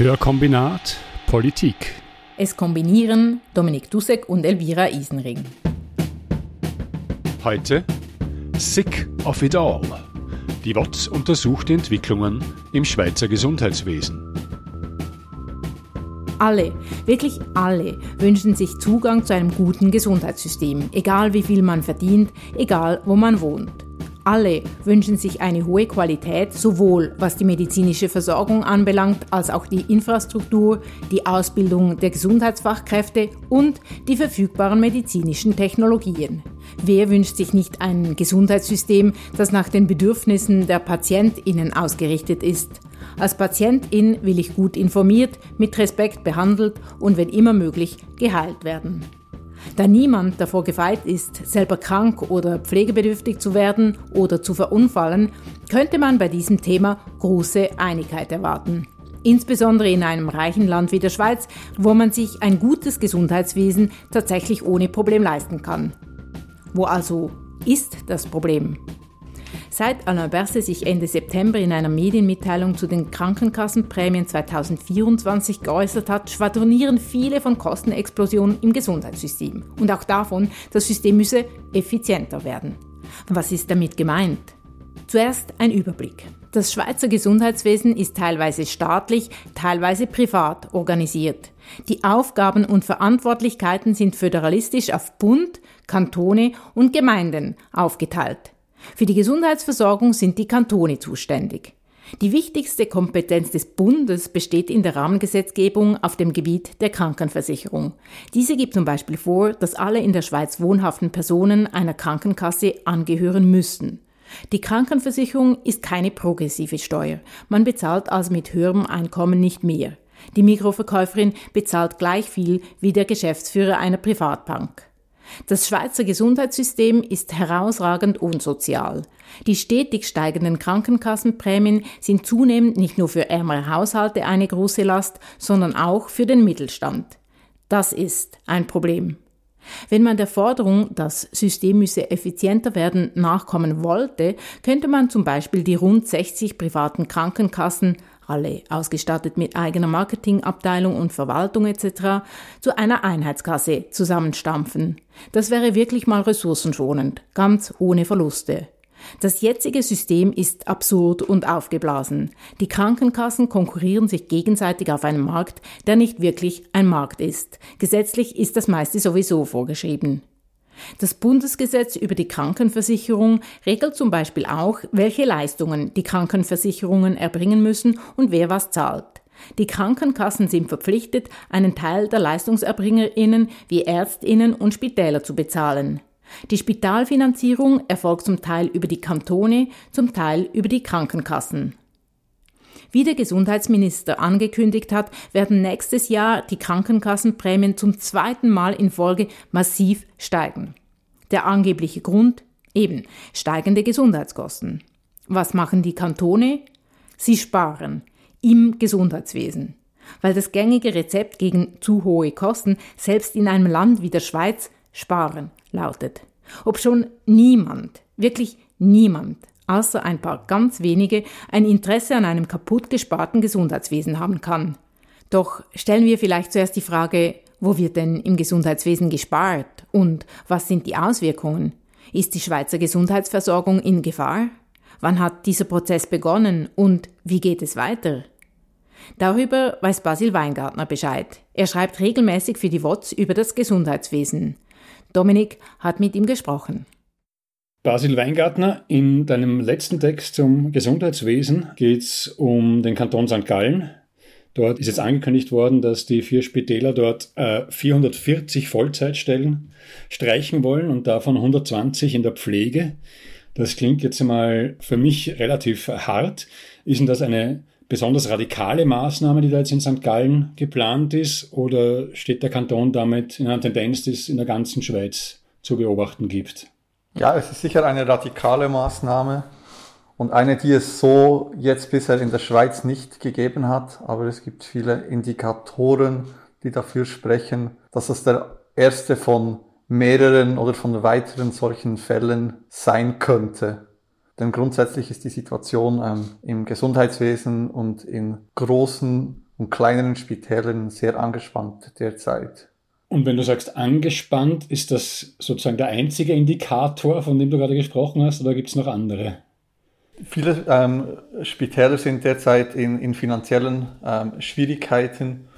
Hörkombinat Politik. Es kombinieren Dominik Dussek und Elvira Isenring. Heute Sick of it all. Die WOTS untersucht die Entwicklungen im Schweizer Gesundheitswesen. Alle, wirklich alle wünschen sich Zugang zu einem guten Gesundheitssystem, egal wie viel man verdient, egal wo man wohnt. Alle wünschen sich eine hohe Qualität, sowohl was die medizinische Versorgung anbelangt, als auch die Infrastruktur, die Ausbildung der Gesundheitsfachkräfte und die verfügbaren medizinischen Technologien. Wer wünscht sich nicht ein Gesundheitssystem, das nach den Bedürfnissen der Patientinnen ausgerichtet ist? Als Patientin will ich gut informiert, mit Respekt behandelt und wenn immer möglich geheilt werden. Da niemand davor gefeit ist, selber krank oder pflegebedürftig zu werden oder zu verunfallen, könnte man bei diesem Thema große Einigkeit erwarten. Insbesondere in einem reichen Land wie der Schweiz, wo man sich ein gutes Gesundheitswesen tatsächlich ohne Problem leisten kann. Wo also ist das Problem? Seit Alain Berset sich Ende September in einer Medienmitteilung zu den Krankenkassenprämien 2024 geäußert hat, schwadronieren viele von Kostenexplosionen im Gesundheitssystem und auch davon, das System müsse effizienter werden. Was ist damit gemeint? Zuerst ein Überblick. Das Schweizer Gesundheitswesen ist teilweise staatlich, teilweise privat organisiert. Die Aufgaben und Verantwortlichkeiten sind föderalistisch auf Bund, Kantone und Gemeinden aufgeteilt. Für die Gesundheitsversorgung sind die Kantone zuständig. Die wichtigste Kompetenz des Bundes besteht in der Rahmengesetzgebung auf dem Gebiet der Krankenversicherung. Diese gibt zum Beispiel vor, dass alle in der Schweiz wohnhaften Personen einer Krankenkasse angehören müssen. Die Krankenversicherung ist keine progressive Steuer. Man bezahlt also mit höherem Einkommen nicht mehr. Die Mikroverkäuferin bezahlt gleich viel wie der Geschäftsführer einer Privatbank. Das Schweizer Gesundheitssystem ist herausragend unsozial. Die stetig steigenden Krankenkassenprämien sind zunehmend nicht nur für ärmere Haushalte eine große Last, sondern auch für den Mittelstand. Das ist ein Problem. Wenn man der Forderung, das System müsse effizienter werden, nachkommen wollte, könnte man zum Beispiel die rund 60 privaten Krankenkassen alle ausgestattet mit eigener Marketingabteilung und Verwaltung etc., zu einer Einheitskasse zusammenstampfen. Das wäre wirklich mal ressourcenschonend, ganz ohne Verluste. Das jetzige System ist absurd und aufgeblasen. Die Krankenkassen konkurrieren sich gegenseitig auf einem Markt, der nicht wirklich ein Markt ist. Gesetzlich ist das meiste sowieso vorgeschrieben. Das Bundesgesetz über die Krankenversicherung regelt zum Beispiel auch, welche Leistungen die Krankenversicherungen erbringen müssen und wer was zahlt. Die Krankenkassen sind verpflichtet, einen Teil der Leistungserbringerinnen wie Ärztinnen und Spitäler zu bezahlen. Die Spitalfinanzierung erfolgt zum Teil über die Kantone, zum Teil über die Krankenkassen. Wie der Gesundheitsminister angekündigt hat, werden nächstes Jahr die Krankenkassenprämien zum zweiten Mal in Folge massiv steigen. Der angebliche Grund? Eben steigende Gesundheitskosten. Was machen die Kantone? Sie sparen im Gesundheitswesen. Weil das gängige Rezept gegen zu hohe Kosten selbst in einem Land wie der Schweiz sparen lautet. Ob schon niemand, wirklich niemand außer ein paar ganz wenige, ein Interesse an einem kaputt gesparten Gesundheitswesen haben kann. Doch stellen wir vielleicht zuerst die Frage, wo wird denn im Gesundheitswesen gespart und was sind die Auswirkungen? Ist die Schweizer Gesundheitsversorgung in Gefahr? Wann hat dieser Prozess begonnen und wie geht es weiter? Darüber weiß Basil Weingartner Bescheid. Er schreibt regelmäßig für die WOTS über das Gesundheitswesen. Dominik hat mit ihm gesprochen. Basil Weingartner, in deinem letzten Text zum Gesundheitswesen geht es um den Kanton St. Gallen. Dort ist jetzt angekündigt worden, dass die vier Spitäler dort äh, 440 Vollzeitstellen streichen wollen und davon 120 in der Pflege. Das klingt jetzt einmal für mich relativ hart. Ist denn das eine besonders radikale Maßnahme, die da jetzt in St. Gallen geplant ist, oder steht der Kanton damit in einer Tendenz, die es in der ganzen Schweiz zu beobachten gibt? Ja, es ist sicher eine radikale Maßnahme und eine, die es so jetzt bisher in der Schweiz nicht gegeben hat. Aber es gibt viele Indikatoren, die dafür sprechen, dass es der erste von mehreren oder von weiteren solchen Fällen sein könnte. Denn grundsätzlich ist die Situation ähm, im Gesundheitswesen und in großen und kleineren Spitälern sehr angespannt derzeit. Und wenn du sagst angespannt, ist das sozusagen der einzige Indikator, von dem du gerade gesprochen hast, oder gibt es noch andere? Viele ähm, Spitäler sind derzeit in, in finanziellen ähm, Schwierigkeiten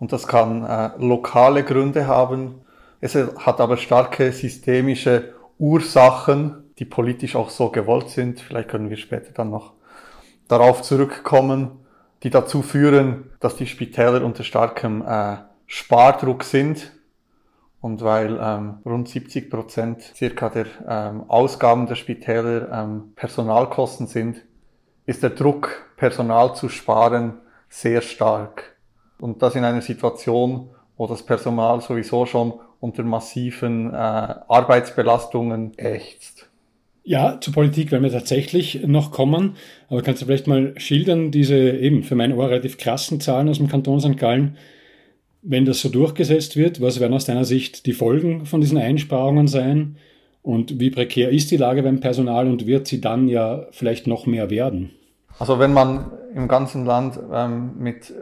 und das kann äh, lokale Gründe haben. Es hat aber starke systemische Ursachen, die politisch auch so gewollt sind. Vielleicht können wir später dann noch darauf zurückkommen, die dazu führen, dass die Spitäler unter starkem äh, Spardruck sind und weil ähm, rund 70 Prozent circa der ähm, Ausgaben der Spitäler ähm, Personalkosten sind, ist der Druck, Personal zu sparen, sehr stark. Und das in einer Situation, wo das Personal sowieso schon unter massiven äh, Arbeitsbelastungen ächzt. Ja, zur Politik werden wir tatsächlich noch kommen, aber kannst du vielleicht mal schildern, diese eben für mein Ohr relativ krassen Zahlen aus dem Kanton St. Gallen, wenn das so durchgesetzt wird, was werden aus deiner Sicht die Folgen von diesen Einsparungen sein? Und wie prekär ist die Lage beim Personal und wird sie dann ja vielleicht noch mehr werden? Also wenn man im ganzen Land ähm, mit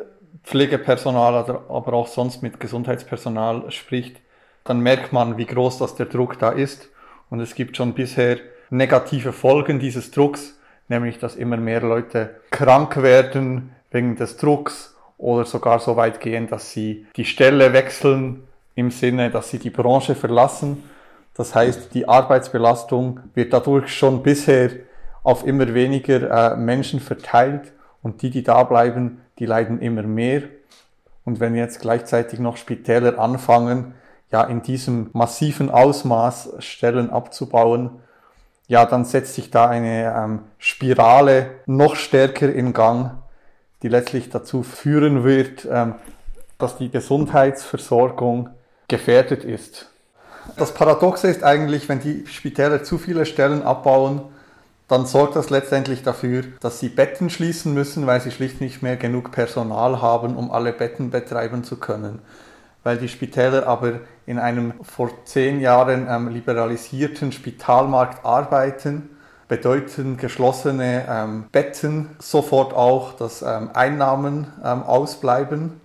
Pflegepersonal, aber auch sonst mit Gesundheitspersonal spricht, dann merkt man, wie groß das der Druck da ist. Und es gibt schon bisher negative Folgen dieses Drucks, nämlich dass immer mehr Leute krank werden wegen des Drucks oder sogar so weit gehen, dass sie die Stelle wechseln im Sinne, dass sie die Branche verlassen. Das heißt, die Arbeitsbelastung wird dadurch schon bisher auf immer weniger äh, Menschen verteilt und die, die da bleiben, die leiden immer mehr. Und wenn jetzt gleichzeitig noch Spitäler anfangen, ja in diesem massiven Ausmaß Stellen abzubauen, ja, dann setzt sich da eine ähm, Spirale noch stärker in Gang, die letztlich dazu führen wird, ähm, dass die Gesundheitsversorgung gefährdet ist. Das Paradoxe ist eigentlich, wenn die Spitäler zu viele Stellen abbauen, dann sorgt das letztendlich dafür, dass sie Betten schließen müssen, weil sie schlicht nicht mehr genug Personal haben, um alle Betten betreiben zu können. Weil die Spitäler aber in einem vor zehn Jahren ähm, liberalisierten Spitalmarkt arbeiten bedeuten geschlossene ähm, Betten sofort auch, dass ähm, Einnahmen ähm, ausbleiben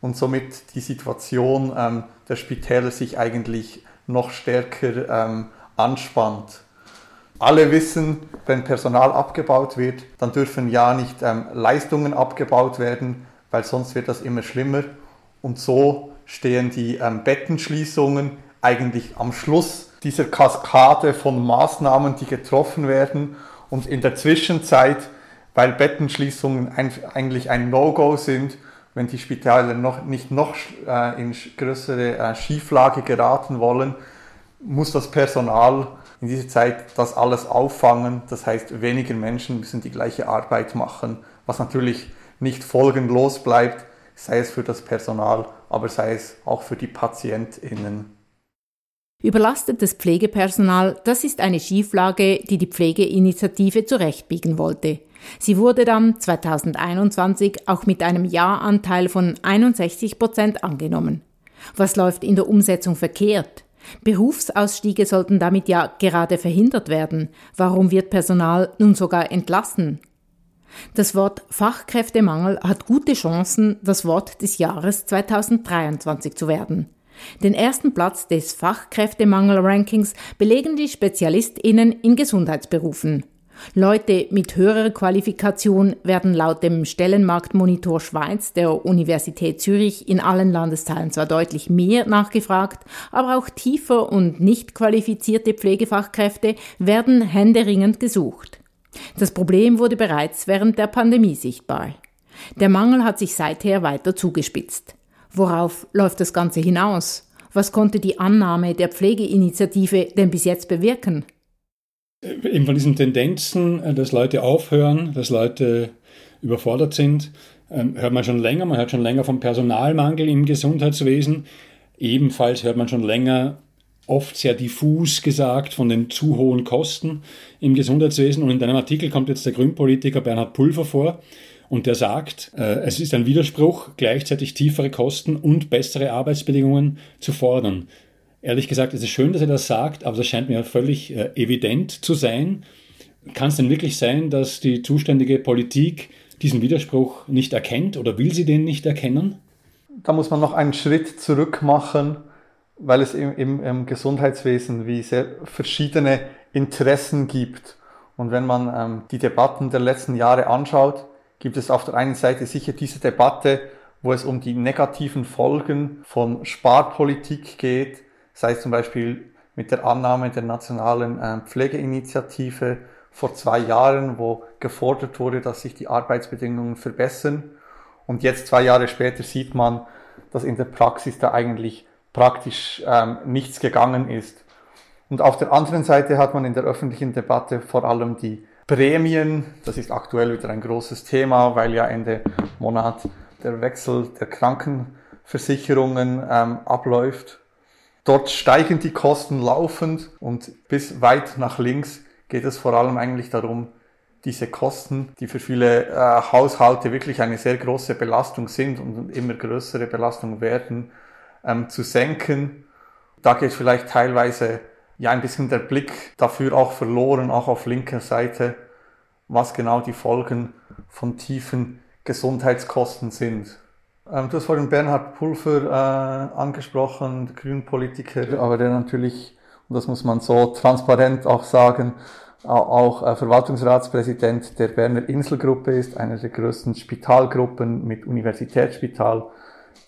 und somit die Situation ähm, der Spitäler sich eigentlich noch stärker ähm, anspannt. Alle wissen, wenn Personal abgebaut wird, dann dürfen ja nicht ähm, Leistungen abgebaut werden, weil sonst wird das immer schlimmer. Und so stehen die Bettenschließungen eigentlich am Schluss dieser Kaskade von Maßnahmen, die getroffen werden. Und in der Zwischenzeit, weil Bettenschließungen eigentlich ein No-Go sind, wenn die Spitäler noch, nicht noch äh, in größere äh, Schieflage geraten wollen, muss das Personal in dieser Zeit das alles auffangen. Das heißt, weniger Menschen müssen die gleiche Arbeit machen, was natürlich nicht folgenlos bleibt, sei es für das Personal, aber sei es auch für die PatientInnen. Überlastetes Pflegepersonal, das ist eine Schieflage, die die Pflegeinitiative zurechtbiegen wollte. Sie wurde dann 2021 auch mit einem Ja-Anteil von 61 Prozent angenommen. Was läuft in der Umsetzung verkehrt? Berufsausstiege sollten damit ja gerade verhindert werden. Warum wird Personal nun sogar entlassen? Das Wort Fachkräftemangel hat gute Chancen, das Wort des Jahres 2023 zu werden. Den ersten Platz des Fachkräftemangel-Rankings belegen die SpezialistInnen in Gesundheitsberufen. Leute mit höherer Qualifikation werden laut dem Stellenmarktmonitor Schweiz der Universität Zürich in allen Landesteilen zwar deutlich mehr nachgefragt, aber auch tiefer und nicht qualifizierte Pflegefachkräfte werden händeringend gesucht. Das Problem wurde bereits während der Pandemie sichtbar. Der Mangel hat sich seither weiter zugespitzt. Worauf läuft das Ganze hinaus? Was konnte die Annahme der Pflegeinitiative denn bis jetzt bewirken? Eben von diesen Tendenzen, äh, dass Leute aufhören, dass Leute überfordert sind, ähm, hört man schon länger. Man hört schon länger vom Personalmangel im Gesundheitswesen. Ebenfalls hört man schon länger oft sehr diffus gesagt von den zu hohen Kosten im Gesundheitswesen. Und in deinem Artikel kommt jetzt der Grünpolitiker Bernhard Pulver vor, und der sagt, äh, es ist ein Widerspruch, gleichzeitig tiefere Kosten und bessere Arbeitsbedingungen zu fordern. Ehrlich gesagt, es ist schön, dass er das sagt, aber das scheint mir völlig äh, evident zu sein. Kann es denn wirklich sein, dass die zuständige Politik diesen Widerspruch nicht erkennt oder will sie den nicht erkennen? Da muss man noch einen Schritt zurück machen, weil es im, im, im Gesundheitswesen wie sehr verschiedene Interessen gibt. Und wenn man ähm, die Debatten der letzten Jahre anschaut, gibt es auf der einen Seite sicher diese Debatte, wo es um die negativen Folgen von Sparpolitik geht, sei es zum Beispiel mit der Annahme der nationalen äh, Pflegeinitiative vor zwei Jahren, wo gefordert wurde, dass sich die Arbeitsbedingungen verbessern. Und jetzt zwei Jahre später sieht man, dass in der Praxis da eigentlich praktisch ähm, nichts gegangen ist. Und auf der anderen Seite hat man in der öffentlichen Debatte vor allem die Prämien. Das ist aktuell wieder ein großes Thema, weil ja Ende Monat der Wechsel der Krankenversicherungen ähm, abläuft. Dort steigen die Kosten laufend und bis weit nach links geht es vor allem eigentlich darum, diese Kosten, die für viele äh, Haushalte wirklich eine sehr große Belastung sind und immer größere Belastung werden, ähm, zu senken. Da geht vielleicht teilweise ja ein bisschen der Blick dafür auch verloren, auch auf linker Seite, was genau die Folgen von tiefen Gesundheitskosten sind. Ähm, du hast vorhin Bernhard Pulver äh, angesprochen, der Grünpolitiker, aber der natürlich, und das muss man so transparent auch sagen, auch äh, Verwaltungsratspräsident der Berner Inselgruppe ist, einer der größten Spitalgruppen mit Universitätsspital,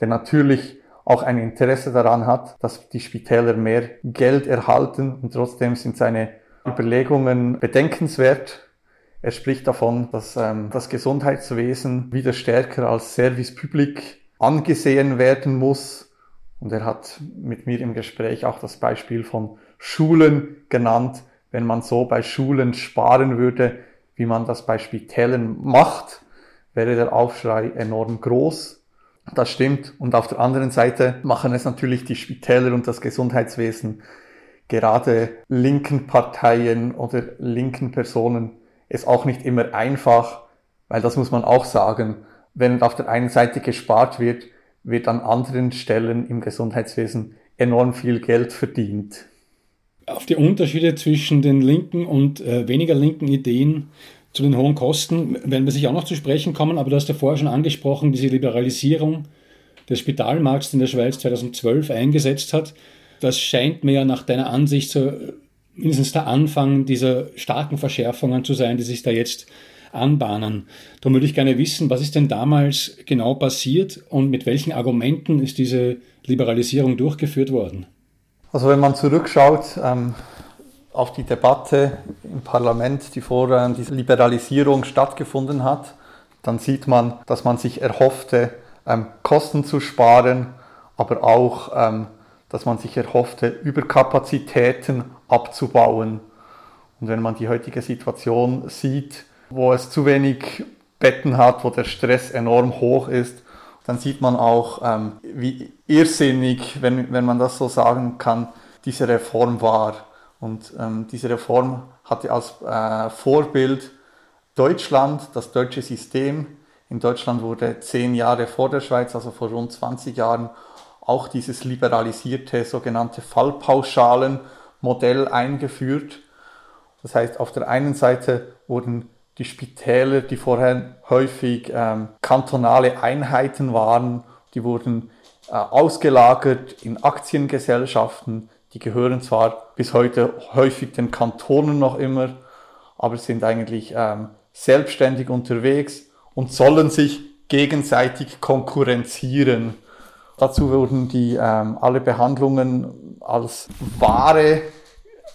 der natürlich auch ein Interesse daran hat, dass die Spitäler mehr Geld erhalten und trotzdem sind seine Überlegungen bedenkenswert. Er spricht davon, dass ähm, das Gesundheitswesen wieder stärker als Service Public angesehen werden muss. Und er hat mit mir im Gespräch auch das Beispiel von Schulen genannt. Wenn man so bei Schulen sparen würde, wie man das bei Spitälern macht, wäre der Aufschrei enorm groß. Das stimmt. Und auf der anderen Seite machen es natürlich die Spitäler und das Gesundheitswesen, gerade linken Parteien oder linken Personen, es auch nicht immer einfach, weil das muss man auch sagen, wenn auf der einen Seite gespart wird, wird an anderen Stellen im Gesundheitswesen enorm viel Geld verdient. Auf die Unterschiede zwischen den linken und äh, weniger linken Ideen zu den hohen Kosten werden wir sicher auch noch zu sprechen kommen, aber du hast ja vorher schon angesprochen, diese Liberalisierung des Spitalmarkts in der Schweiz 2012 eingesetzt hat. Das scheint mir ja nach deiner Ansicht so mindestens der Anfang dieser starken Verschärfungen zu sein, die sich da jetzt anbahnen. Darum würde ich gerne wissen, was ist denn damals genau passiert und mit welchen Argumenten ist diese Liberalisierung durchgeführt worden? Also wenn man zurückschaut, ähm, auf die Debatte im Parlament, die vor äh, dieser Liberalisierung stattgefunden hat, dann sieht man, dass man sich erhoffte, ähm, Kosten zu sparen, aber auch, ähm, dass man sich erhoffte, Überkapazitäten abzubauen. Und wenn man die heutige Situation sieht, wo es zu wenig Betten hat, wo der Stress enorm hoch ist, dann sieht man auch, ähm, wie irrsinnig, wenn, wenn man das so sagen kann, diese Reform war. Und ähm, diese Reform hatte als äh, Vorbild Deutschland, das deutsche System. In Deutschland wurde zehn Jahre vor der Schweiz, also vor rund 20 Jahren, auch dieses liberalisierte sogenannte Fallpauschalenmodell eingeführt. Das heißt, auf der einen Seite wurden die Spitäler, die vorher häufig ähm, kantonale Einheiten waren, die wurden äh, ausgelagert in Aktiengesellschaften, die gehören zwar bis heute häufig den Kantonen noch immer, aber sind eigentlich ähm, selbstständig unterwegs und sollen sich gegenseitig konkurrenzieren. Dazu wurden die ähm, alle Behandlungen als Ware,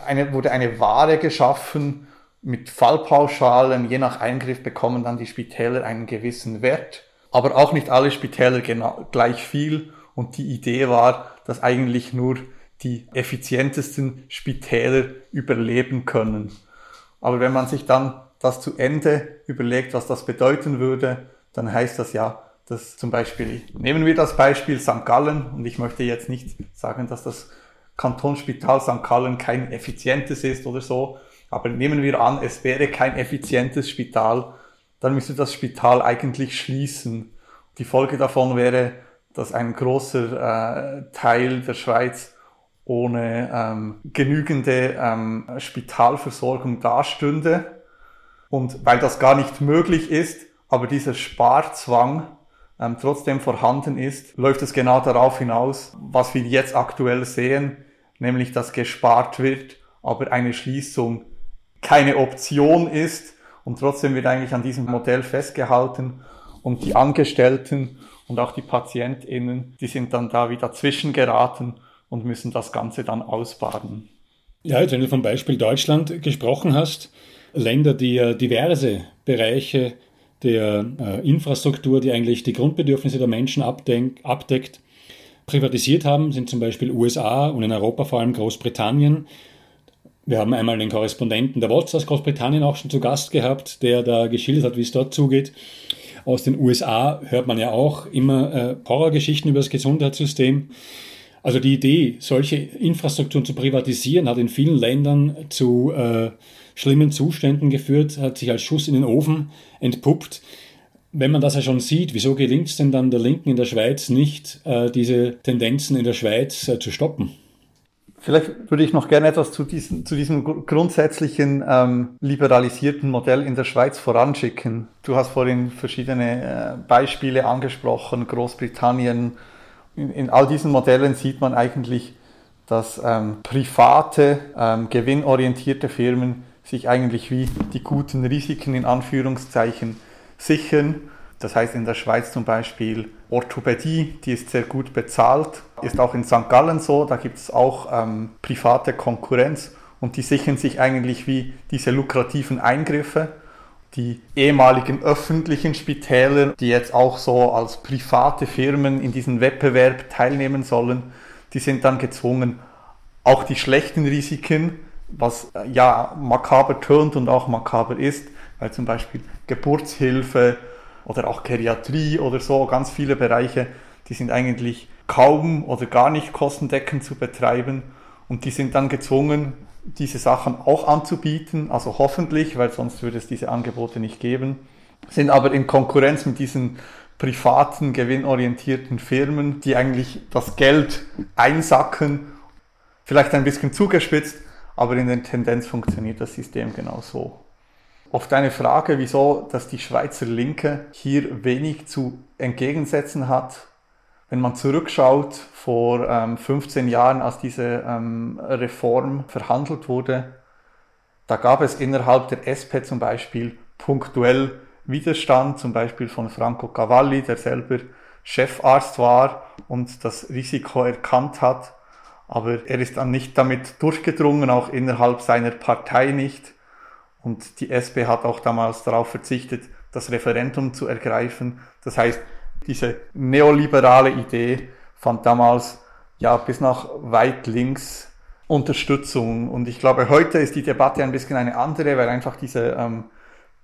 eine, wurde eine Ware geschaffen mit Fallpauschalen. Je nach Eingriff bekommen dann die Spitäler einen gewissen Wert, aber auch nicht alle Spitäler genau, gleich viel. Und die Idee war, dass eigentlich nur die effizientesten Spitäler überleben können. Aber wenn man sich dann das zu Ende überlegt, was das bedeuten würde, dann heißt das ja, dass zum Beispiel, nehmen wir das Beispiel St. Gallen, und ich möchte jetzt nicht sagen, dass das Kantonsspital St. Gallen kein effizientes ist oder so, aber nehmen wir an, es wäre kein effizientes Spital, dann müsste das Spital eigentlich schließen. Die Folge davon wäre, dass ein großer äh, Teil der Schweiz ohne ähm, genügende ähm, Spitalversorgung dastünde. Und weil das gar nicht möglich ist, aber dieser Sparzwang ähm, trotzdem vorhanden ist, läuft es genau darauf hinaus, was wir jetzt aktuell sehen, nämlich dass gespart wird, aber eine Schließung keine Option ist und trotzdem wird eigentlich an diesem Modell festgehalten und die Angestellten und auch die PatientInnen, die sind dann da wieder zwischengeraten und müssen das Ganze dann ausbaden. Ja, jetzt wenn du vom Beispiel Deutschland gesprochen hast, Länder, die ja diverse Bereiche der äh, Infrastruktur, die eigentlich die Grundbedürfnisse der Menschen abdeckt, privatisiert haben, sind zum Beispiel USA und in Europa vor allem Großbritannien. Wir haben einmal den Korrespondenten der WOTS aus Großbritannien auch schon zu Gast gehabt, der da geschildert hat, wie es dort zugeht. Aus den USA hört man ja auch immer äh, Horrorgeschichten über das Gesundheitssystem. Also die Idee, solche Infrastrukturen zu privatisieren, hat in vielen Ländern zu äh, schlimmen Zuständen geführt, hat sich als Schuss in den Ofen entpuppt. Wenn man das ja schon sieht, wieso gelingt es denn dann der Linken in der Schweiz nicht, äh, diese Tendenzen in der Schweiz äh, zu stoppen? Vielleicht würde ich noch gerne etwas zu diesem, zu diesem grundsätzlichen ähm, liberalisierten Modell in der Schweiz voranschicken. Du hast vorhin verschiedene äh, Beispiele angesprochen, Großbritannien. In, in, all diesen Modellen sieht man eigentlich, dass ähm, private, ähm, gewinnorientierte Firmen sich eigentlich wie die guten Risiken in Anführungszeichen sichern das heißt in der Schweiz zum Beispiel Orthopädie, die ist sehr gut bezahlt, ist auch in St. Gallen so, da gibt es auch ähm, private Konkurrenz und die sichern sich eigentlich wie diese lukrativen Eingriffe. Die ehemaligen öffentlichen Spitäler, die jetzt auch so als private Firmen in diesem Wettbewerb teilnehmen sollen, die sind dann gezwungen, auch die schlechten Risiken, was äh, ja makaber tönt und auch makaber ist, weil zum Beispiel Geburtshilfe, oder auch Geriatrie oder so, ganz viele Bereiche, die sind eigentlich kaum oder gar nicht kostendeckend zu betreiben. Und die sind dann gezwungen, diese Sachen auch anzubieten, also hoffentlich, weil sonst würde es diese Angebote nicht geben, sind aber in Konkurrenz mit diesen privaten, gewinnorientierten Firmen, die eigentlich das Geld einsacken, vielleicht ein bisschen zugespitzt, aber in der Tendenz funktioniert das System genau so. Auf deine Frage, wieso dass die Schweizer Linke hier wenig zu entgegensetzen hat, wenn man zurückschaut vor ähm, 15 Jahren, als diese ähm, Reform verhandelt wurde, da gab es innerhalb der SP zum Beispiel punktuell Widerstand, zum Beispiel von Franco Cavalli, der selber Chefarzt war und das Risiko erkannt hat. Aber er ist dann nicht damit durchgedrungen, auch innerhalb seiner Partei nicht. Und die SP hat auch damals darauf verzichtet, das Referendum zu ergreifen. Das heißt, diese neoliberale Idee fand damals ja bis nach weit links Unterstützung. Und ich glaube, heute ist die Debatte ein bisschen eine andere, weil einfach diese ähm,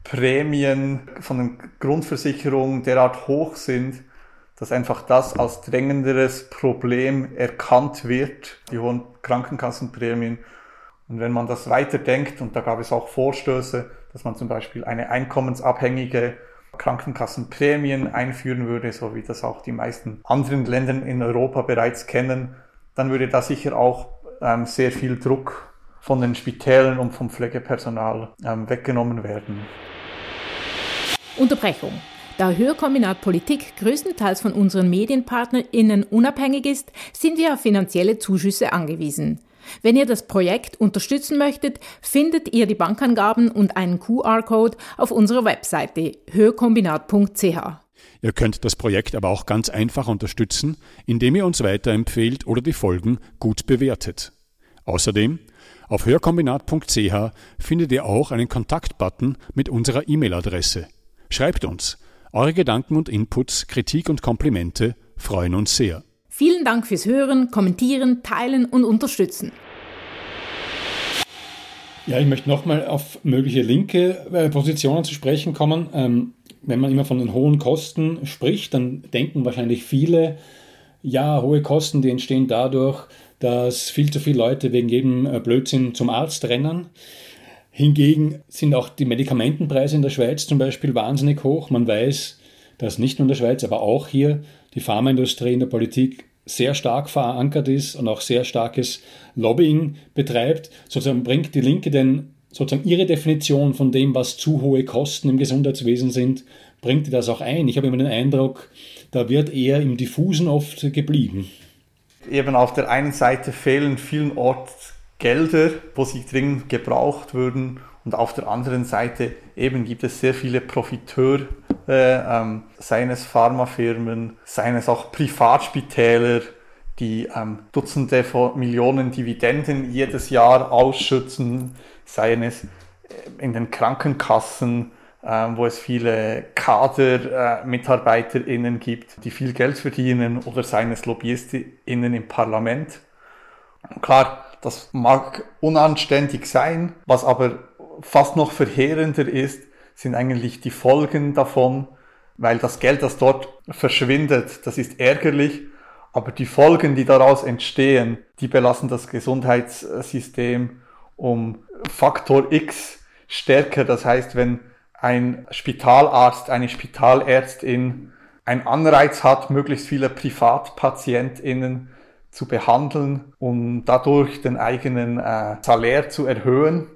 Prämien von den Grundversicherungen derart hoch sind, dass einfach das als drängenderes Problem erkannt wird, die hohen Krankenkassenprämien und wenn man das weiterdenkt, und da gab es auch Vorstöße, dass man zum Beispiel eine einkommensabhängige Krankenkassenprämien einführen würde, so wie das auch die meisten anderen Länder in Europa bereits kennen, dann würde da sicher auch ähm, sehr viel Druck von den Spitälern und vom Pflegepersonal ähm, weggenommen werden. Unterbrechung. Da Hörkombinat Politik größtenteils von unseren MedienpartnerInnen unabhängig ist, sind wir auf finanzielle Zuschüsse angewiesen. Wenn ihr das Projekt unterstützen möchtet, findet ihr die Bankangaben und einen QR-Code auf unserer Webseite höhekombinat.ch. Ihr könnt das Projekt aber auch ganz einfach unterstützen, indem ihr uns weiterempfehlt oder die Folgen gut bewertet. Außerdem, auf hörkombinat.ch findet ihr auch einen Kontaktbutton mit unserer E-Mail-Adresse. Schreibt uns. Eure Gedanken und Inputs, Kritik und Komplimente freuen uns sehr. Vielen Dank fürs Hören, Kommentieren, Teilen und Unterstützen. Ja, ich möchte nochmal auf mögliche linke äh, Positionen zu sprechen kommen. Ähm, wenn man immer von den hohen Kosten spricht, dann denken wahrscheinlich viele, ja, hohe Kosten, die entstehen dadurch, dass viel zu viele Leute wegen jedem äh, Blödsinn zum Arzt rennen. Hingegen sind auch die Medikamentenpreise in der Schweiz zum Beispiel wahnsinnig hoch. Man weiß, dass nicht nur in der Schweiz, aber auch hier die Pharmaindustrie in der Politik sehr stark verankert ist und auch sehr starkes Lobbying betreibt. Sozusagen bringt die Linke denn sozusagen Ihre Definition von dem, was zu hohe Kosten im Gesundheitswesen sind, bringt ihr das auch ein? Ich habe immer den Eindruck, da wird eher im Diffusen oft geblieben. Eben auf der einen Seite fehlen vielen Orts Gelder, wo sie dringend gebraucht würden. Und auf der anderen Seite eben gibt es sehr viele Profiteure, ähm, seien es Pharmafirmen, seien es auch Privatspitäler, die ähm, Dutzende von Millionen Dividenden jedes Jahr ausschützen, seien es äh, in den Krankenkassen, äh, wo es viele Kader-MitarbeiterInnen äh, gibt, die viel Geld verdienen, oder seien es LobbyistInnen im Parlament. Klar, das mag unanständig sein, was aber fast noch verheerender ist, sind eigentlich die Folgen davon, weil das Geld, das dort verschwindet, das ist ärgerlich, aber die Folgen, die daraus entstehen, die belassen das Gesundheitssystem um Faktor X stärker. Das heißt, wenn ein Spitalarzt, eine Spitalärztin einen Anreiz hat, möglichst viele PrivatpatientInnen zu behandeln und dadurch den eigenen äh, Salär zu erhöhen,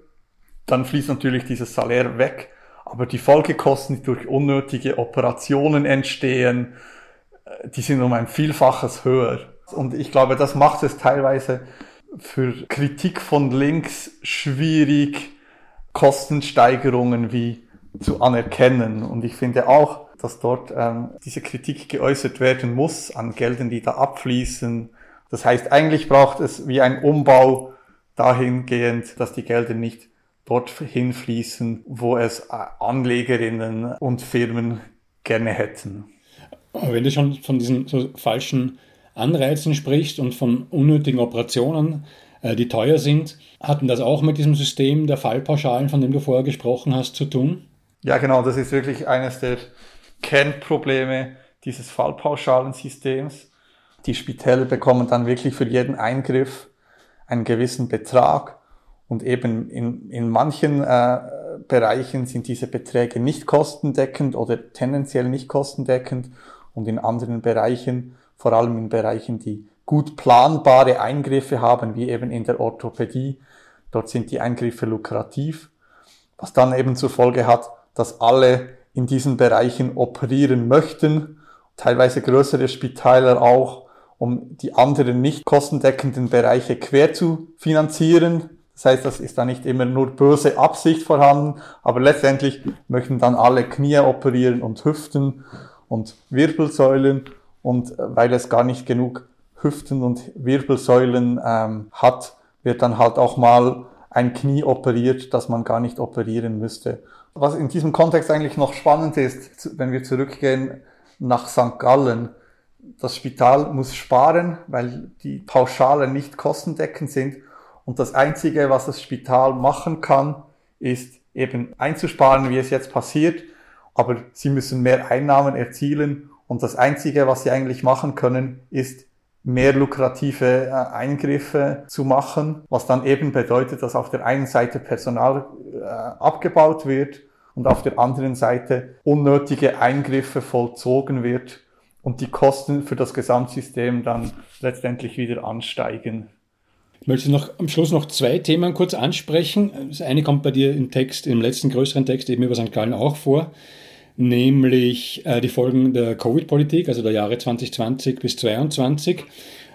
dann fließt natürlich dieses Salär weg. Aber die Folgekosten, die durch unnötige Operationen entstehen, äh, die sind um ein Vielfaches höher. Und ich glaube, das macht es teilweise für Kritik von links schwierig, Kostensteigerungen wie zu anerkennen. Und ich finde auch, dass dort ähm, diese Kritik geäußert werden muss an Geldern, die da abfließen, das heißt, eigentlich braucht es wie ein Umbau dahingehend, dass die Gelder nicht dorthin fließen, wo es Anlegerinnen und Firmen gerne hätten. Wenn du schon von diesen so falschen Anreizen sprichst und von unnötigen Operationen, äh, die teuer sind, hatten das auch mit diesem System der Fallpauschalen, von dem du vorher gesprochen hast, zu tun? Ja, genau, das ist wirklich eines der Kernprobleme dieses Fallpauschalensystems. Die Spitäler bekommen dann wirklich für jeden Eingriff einen gewissen Betrag und eben in, in manchen äh, Bereichen sind diese Beträge nicht kostendeckend oder tendenziell nicht kostendeckend und in anderen Bereichen, vor allem in Bereichen, die gut planbare Eingriffe haben, wie eben in der Orthopädie, dort sind die Eingriffe lukrativ, was dann eben zur Folge hat, dass alle in diesen Bereichen operieren möchten, teilweise größere Spitäler auch um die anderen nicht kostendeckenden Bereiche quer zu finanzieren. Das heißt, das ist da nicht immer nur böse Absicht vorhanden, aber letztendlich möchten dann alle Knie operieren und Hüften und Wirbelsäulen und äh, weil es gar nicht genug Hüften und Wirbelsäulen ähm, hat, wird dann halt auch mal ein Knie operiert, das man gar nicht operieren müsste. Was in diesem Kontext eigentlich noch spannend ist, wenn wir zurückgehen nach St. Gallen, das Spital muss sparen, weil die Pauschale nicht kostendeckend sind. Und das Einzige, was das Spital machen kann, ist eben einzusparen, wie es jetzt passiert. Aber sie müssen mehr Einnahmen erzielen. Und das Einzige, was sie eigentlich machen können, ist mehr lukrative äh, Eingriffe zu machen, was dann eben bedeutet, dass auf der einen Seite Personal äh, abgebaut wird und auf der anderen Seite unnötige Eingriffe vollzogen wird, und die Kosten für das Gesamtsystem dann letztendlich wieder ansteigen. Ich möchte noch am Schluss noch zwei Themen kurz ansprechen. Das eine kommt bei dir im Text, im letzten größeren Text eben über St. Gallen auch vor, nämlich äh, die Folgen der Covid-Politik, also der Jahre 2020 bis 2022.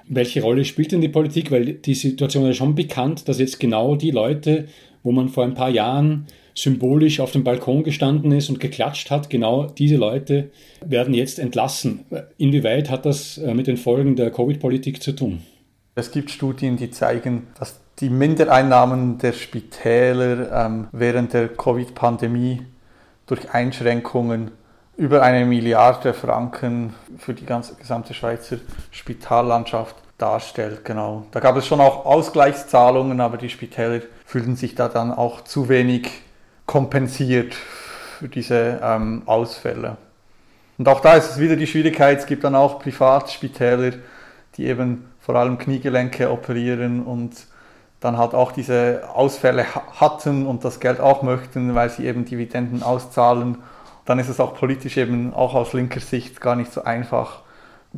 Welche Rolle spielt denn die Politik? Weil die Situation ist schon bekannt, dass jetzt genau die Leute, wo man vor ein paar Jahren symbolisch auf dem Balkon gestanden ist und geklatscht hat, genau diese Leute werden jetzt entlassen. Inwieweit hat das äh, mit den Folgen der Covid-Politik zu tun? Es gibt Studien, die zeigen, dass die Mindereinnahmen der Spitäler ähm, während der Covid-Pandemie durch Einschränkungen über eine Milliarde Franken für die ganze gesamte Schweizer Spitallandschaft darstellt. Genau. Da gab es schon auch Ausgleichszahlungen, aber die Spitäler fühlten sich da dann auch zu wenig kompensiert für diese ähm, Ausfälle. Und auch da ist es wieder die Schwierigkeit, es gibt dann auch Privatspitäler, die eben vor allem Kniegelenke operieren und dann halt auch diese Ausfälle hatten und das Geld auch möchten, weil sie eben Dividenden auszahlen. Dann ist es auch politisch eben auch aus linker Sicht gar nicht so einfach,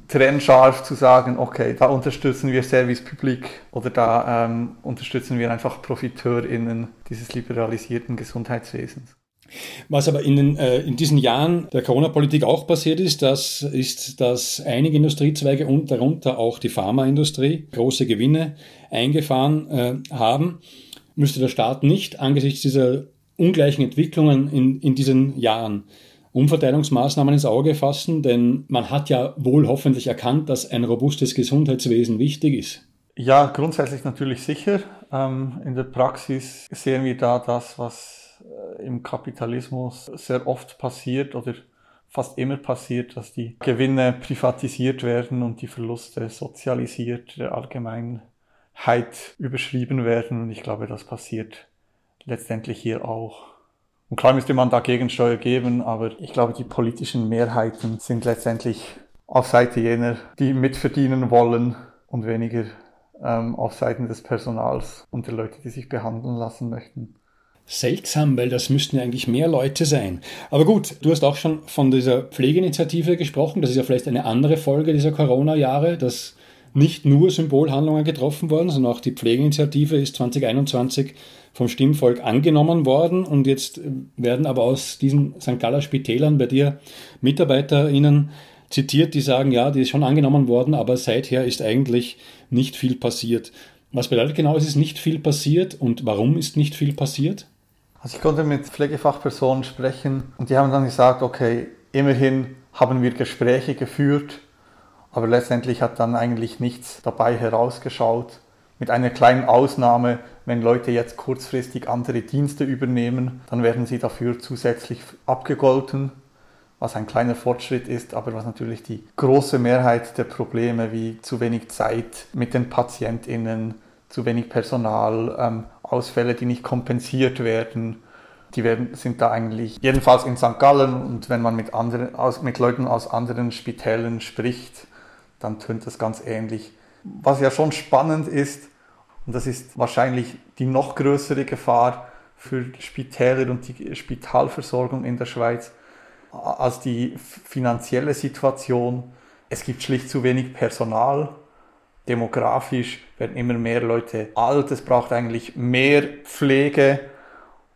trennscharf zu sagen, okay, da unterstützen wir Service Public oder da ähm, unterstützen wir einfach ProfiteurInnen dieses liberalisierten Gesundheitswesens. Was aber in, den, äh, in diesen Jahren der Corona-Politik auch passiert ist, das ist, dass einige Industriezweige und darunter auch die Pharmaindustrie große Gewinne eingefahren äh, haben. Müsste der Staat nicht angesichts dieser ungleichen Entwicklungen in, in diesen Jahren Umverteilungsmaßnahmen ins Auge fassen, denn man hat ja wohl hoffentlich erkannt, dass ein robustes Gesundheitswesen wichtig ist. Ja, grundsätzlich natürlich sicher. Ähm, in der Praxis sehen wir da das, was im Kapitalismus sehr oft passiert oder fast immer passiert, dass die Gewinne privatisiert werden und die Verluste sozialisiert der Allgemeinheit überschrieben werden. Und ich glaube, das passiert letztendlich hier auch. Und klar müsste man da Gegensteuer geben, aber ich glaube, die politischen Mehrheiten sind letztendlich auf Seite jener, die mitverdienen wollen und weniger ähm, auf Seiten des Personals und der Leute, die sich behandeln lassen möchten. Seltsam, weil das müssten ja eigentlich mehr Leute sein. Aber gut, du hast auch schon von dieser Pflegeinitiative gesprochen. Das ist ja vielleicht eine andere Folge dieser Corona-Jahre, dass nicht nur Symbolhandlungen getroffen wurden, sondern auch die Pflegeinitiative ist 2021 vom Stimmvolk angenommen worden und jetzt werden aber aus diesen St. Galler Spitälern bei dir MitarbeiterInnen zitiert, die sagen, ja, die ist schon angenommen worden, aber seither ist eigentlich nicht viel passiert. Was bedeutet genau, es ist nicht viel passiert und warum ist nicht viel passiert? Also ich konnte mit Pflegefachpersonen sprechen und die haben dann gesagt, okay, immerhin haben wir Gespräche geführt, aber letztendlich hat dann eigentlich nichts dabei herausgeschaut. Mit einer kleinen Ausnahme, wenn Leute jetzt kurzfristig andere Dienste übernehmen, dann werden sie dafür zusätzlich abgegolten, was ein kleiner Fortschritt ist, aber was natürlich die große Mehrheit der Probleme wie zu wenig Zeit mit den Patientinnen, zu wenig Personal, ähm, Ausfälle, die nicht kompensiert werden, die werden, sind da eigentlich, jedenfalls in St. Gallen und wenn man mit, anderen, aus, mit Leuten aus anderen Spitälern spricht, dann tönt das ganz ähnlich. Was ja schon spannend ist, und das ist wahrscheinlich die noch größere Gefahr für Spitäler und die Spitalversorgung in der Schweiz als die finanzielle Situation. Es gibt schlicht zu wenig Personal. Demografisch werden immer mehr Leute alt. Es braucht eigentlich mehr Pflege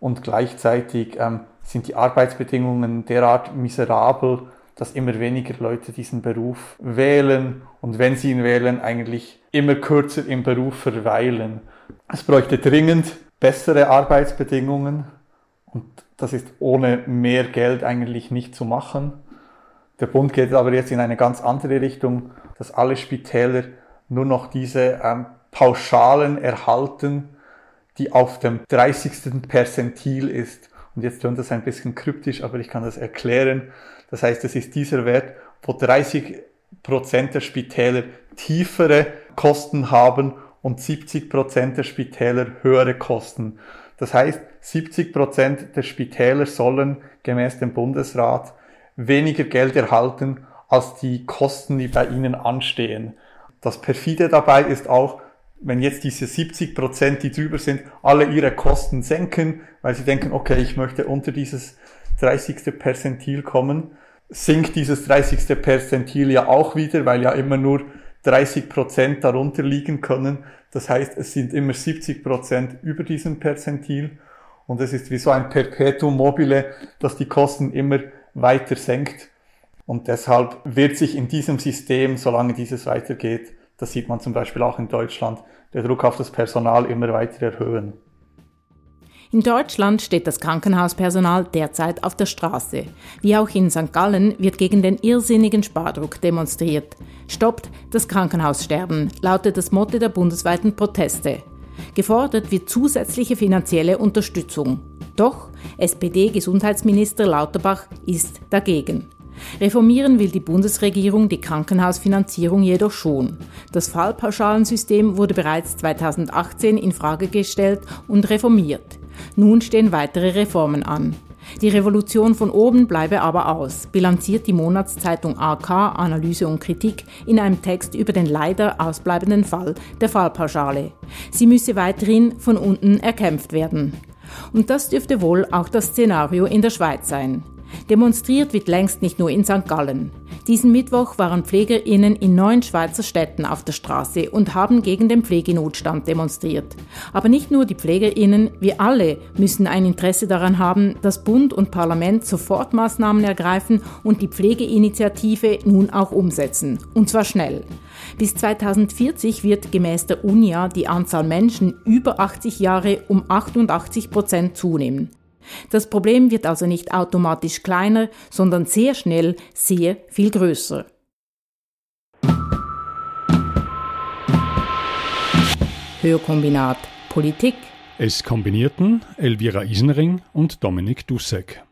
und gleichzeitig ähm, sind die Arbeitsbedingungen derart miserabel, dass immer weniger Leute diesen Beruf wählen und wenn sie ihn wählen, eigentlich immer kürzer im Beruf verweilen. Es bräuchte dringend bessere Arbeitsbedingungen und das ist ohne mehr Geld eigentlich nicht zu machen. Der Bund geht aber jetzt in eine ganz andere Richtung, dass alle Spitäler nur noch diese ähm, Pauschalen erhalten, die auf dem 30. Perzentil ist. Und jetzt klingt das ein bisschen kryptisch, aber ich kann das erklären. Das heißt, es ist dieser Wert, wo 30 Prozent der Spitäler tiefere Kosten haben und 70 Prozent der Spitäler höhere Kosten. Das heißt, 70 Prozent der Spitäler sollen gemäß dem Bundesrat weniger Geld erhalten als die Kosten, die bei ihnen anstehen. Das perfide dabei ist auch, wenn jetzt diese 70 Prozent, die drüber sind, alle ihre Kosten senken, weil sie denken, okay, ich möchte unter dieses 30. Perzentil kommen, sinkt dieses 30. Perzentil ja auch wieder, weil ja immer nur 30 Prozent darunter liegen können. Das heißt, es sind immer 70 Prozent über diesem Perzentil. Und es ist wie so ein Perpetuum mobile, dass die Kosten immer weiter senkt. Und deshalb wird sich in diesem System, solange dieses weitergeht, das sieht man zum Beispiel auch in Deutschland, der Druck auf das Personal immer weiter erhöhen. In Deutschland steht das Krankenhauspersonal derzeit auf der Straße. Wie auch in St. Gallen wird gegen den irrsinnigen Spardruck demonstriert. Stoppt das Krankenhaussterben, lautet das Motto der bundesweiten Proteste. Gefordert wird zusätzliche finanzielle Unterstützung. Doch SPD-Gesundheitsminister Lauterbach ist dagegen. Reformieren will die Bundesregierung die Krankenhausfinanzierung jedoch schon. Das Fallpauschalensystem wurde bereits 2018 in Frage gestellt und reformiert. Nun stehen weitere Reformen an. Die Revolution von oben bleibe aber aus, bilanziert die Monatszeitung AK Analyse und Kritik in einem Text über den leider ausbleibenden Fall der Fallpauschale. Sie müsse weiterhin von unten erkämpft werden. Und das dürfte wohl auch das Szenario in der Schweiz sein. Demonstriert wird längst nicht nur in St. Gallen. Diesen Mittwoch waren PflegerInnen in neun Schweizer Städten auf der Straße und haben gegen den Pflegenotstand demonstriert. Aber nicht nur die PflegerInnen, wir alle müssen ein Interesse daran haben, dass Bund und Parlament sofort Maßnahmen ergreifen und die Pflegeinitiative nun auch umsetzen. Und zwar schnell. Bis 2040 wird gemäß der UNIA die Anzahl Menschen über 80 Jahre um 88 Prozent zunehmen. Das Problem wird also nicht automatisch kleiner, sondern sehr schnell sehr viel größer. Hörkombinat Politik. Es kombinierten Elvira Isenring und Dominik Dussek.